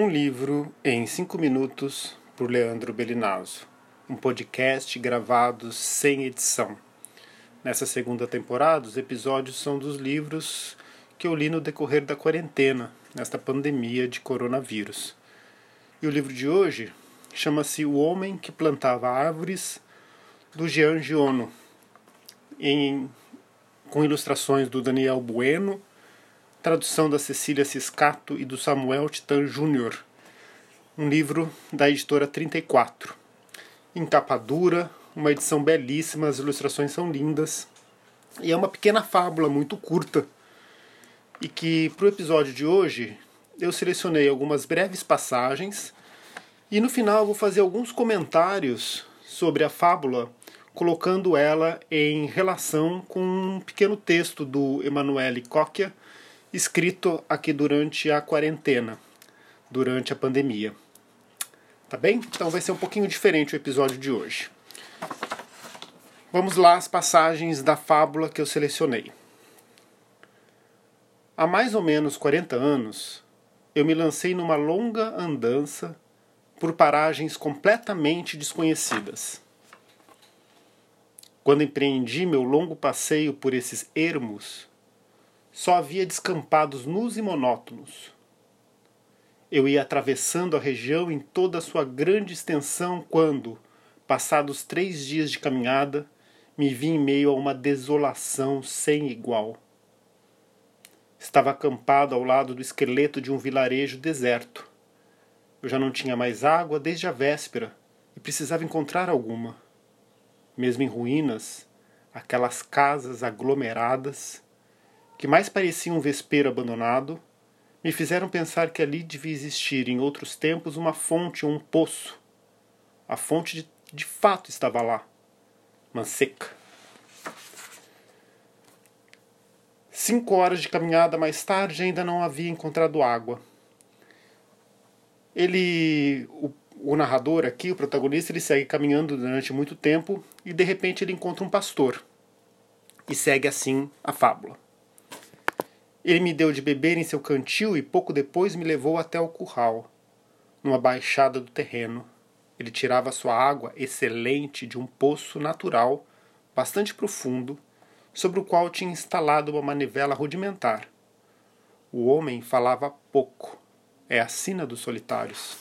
Um livro em cinco minutos por Leandro Belinazzo. Um podcast gravado sem edição. Nessa segunda temporada, os episódios são dos livros que eu li no decorrer da quarentena, nesta pandemia de coronavírus. E o livro de hoje chama-se O Homem que Plantava Árvores, do Jean Giono, em, com ilustrações do Daniel Bueno tradução da Cecília Ciscato e do Samuel Titan Júnior, um livro da editora 34. Em capa dura, uma edição belíssima, as ilustrações são lindas, e é uma pequena fábula muito curta, e que para o episódio de hoje eu selecionei algumas breves passagens, e no final vou fazer alguns comentários sobre a fábula, colocando ela em relação com um pequeno texto do Emanuele Cocchia, escrito aqui durante a quarentena, durante a pandemia. Tá bem? Então vai ser um pouquinho diferente o episódio de hoje. Vamos lá as passagens da fábula que eu selecionei. Há mais ou menos 40 anos, eu me lancei numa longa andança por paragens completamente desconhecidas. Quando empreendi meu longo passeio por esses ermos, só havia descampados nus e monótonos. Eu ia atravessando a região em toda a sua grande extensão quando, passados três dias de caminhada, me vi em meio a uma desolação sem igual. Estava acampado ao lado do esqueleto de um vilarejo deserto. Eu já não tinha mais água desde a véspera e precisava encontrar alguma. Mesmo em ruínas, aquelas casas aglomeradas que mais parecia um vespeiro abandonado, me fizeram pensar que ali devia existir em outros tempos uma fonte ou um poço. A fonte de, de fato estava lá, mas seca. Cinco horas de caminhada mais tarde ainda não havia encontrado água. Ele, o, o narrador aqui, o protagonista, ele segue caminhando durante muito tempo e de repente ele encontra um pastor. E segue assim a fábula. Ele me deu de beber em seu cantil e pouco depois me levou até o curral, numa baixada do terreno. Ele tirava sua água excelente de um poço natural, bastante profundo, sobre o qual tinha instalado uma manivela rudimentar. O homem falava pouco. É a sina dos solitários.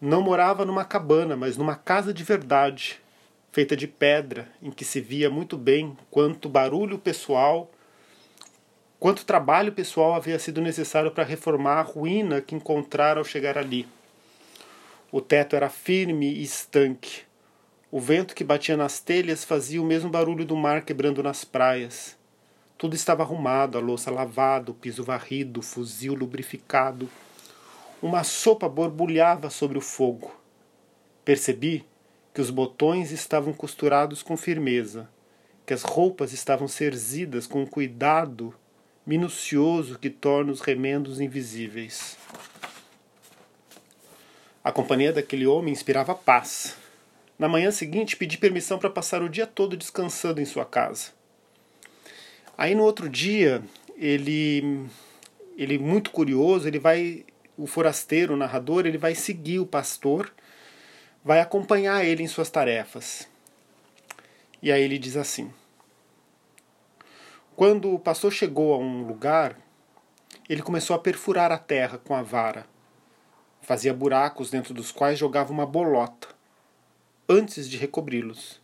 Não morava numa cabana, mas numa casa de verdade, feita de pedra, em que se via muito bem quanto barulho pessoal, quanto trabalho pessoal havia sido necessário para reformar a ruína que encontrara ao chegar ali. O teto era firme e estanque. O vento que batia nas telhas fazia o mesmo barulho do mar quebrando nas praias. Tudo estava arrumado, a louça lavada, o piso varrido, o fuzil lubrificado. Uma sopa borbulhava sobre o fogo. Percebi que os botões estavam costurados com firmeza, que as roupas estavam cerzidas com um cuidado minucioso que torna os remendos invisíveis. A companhia daquele homem inspirava paz. Na manhã seguinte, pedi permissão para passar o dia todo descansando em sua casa. Aí no outro dia, ele ele muito curioso, ele vai o forasteiro, o narrador, ele vai seguir o pastor vai acompanhar ele em suas tarefas. E aí ele diz assim: Quando o pastor chegou a um lugar, ele começou a perfurar a terra com a vara. Fazia buracos dentro dos quais jogava uma bolota, antes de recobri-los.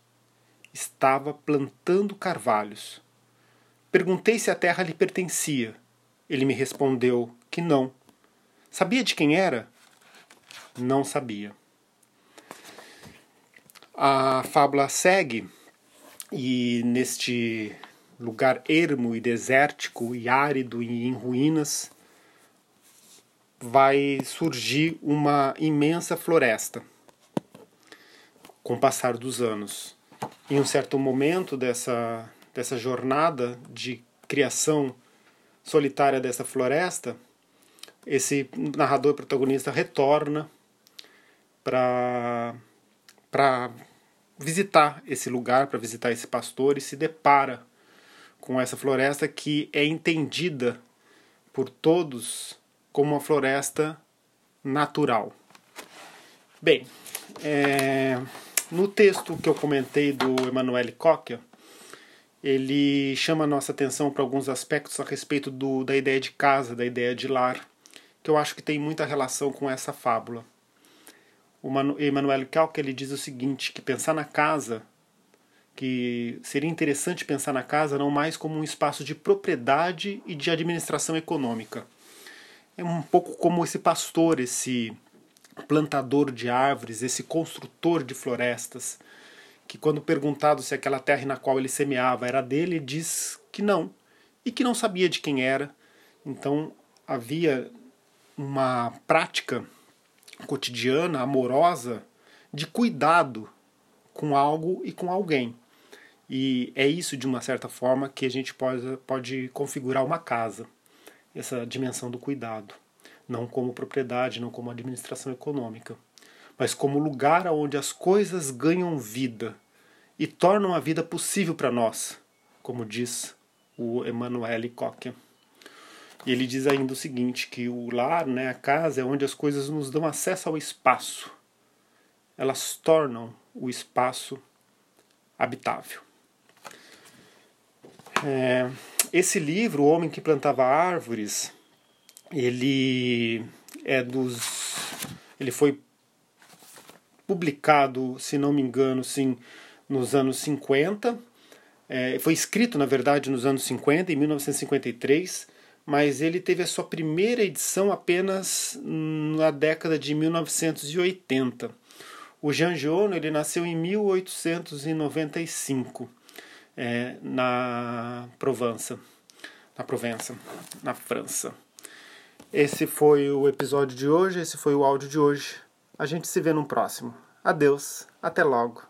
Estava plantando carvalhos. Perguntei se a terra lhe pertencia. Ele me respondeu que não. Sabia de quem era? Não sabia. A fábula segue e neste lugar ermo e desértico e árido e em ruínas vai surgir uma imensa floresta com o passar dos anos. Em um certo momento dessa, dessa jornada de criação solitária dessa floresta, esse narrador protagonista retorna para para visitar esse lugar, para visitar esse pastor e se depara com essa floresta que é entendida por todos como uma floresta natural. Bem, é, no texto que eu comentei do Emanuele Cocchia, ele chama a nossa atenção para alguns aspectos a respeito do, da ideia de casa, da ideia de lar, que eu acho que tem muita relação com essa fábula. O Emanuele Cocchia ele diz o seguinte, que pensar na casa, que seria interessante pensar na casa não mais como um espaço de propriedade e de administração econômica. É um pouco como esse pastor, esse plantador de árvores, esse construtor de florestas, que quando perguntado se aquela terra na qual ele semeava era dele, diz que não, e que não sabia de quem era. Então havia uma prática cotidiana, amorosa, de cuidado com algo e com alguém. E é isso, de uma certa forma, que a gente pode, pode configurar uma casa, essa dimensão do cuidado não como propriedade, não como administração econômica, mas como lugar onde as coisas ganham vida e tornam a vida possível para nós, como diz o Emanuele Cocchia. E ele diz ainda o seguinte, que o lar, né, a casa, é onde as coisas nos dão acesso ao espaço. Elas tornam o espaço habitável. É, esse livro, O Homem que Plantava Árvores, ele é dos ele foi publicado, se não me engano, sim, nos anos 50. É, foi escrito, na verdade, nos anos 50, em 1953, mas ele teve a sua primeira edição apenas na década de 1980. O Jean Giono ele nasceu em 1895 é, na Provença, na Provença, na França. Esse foi o episódio de hoje, esse foi o áudio de hoje. A gente se vê no próximo. Adeus, até logo.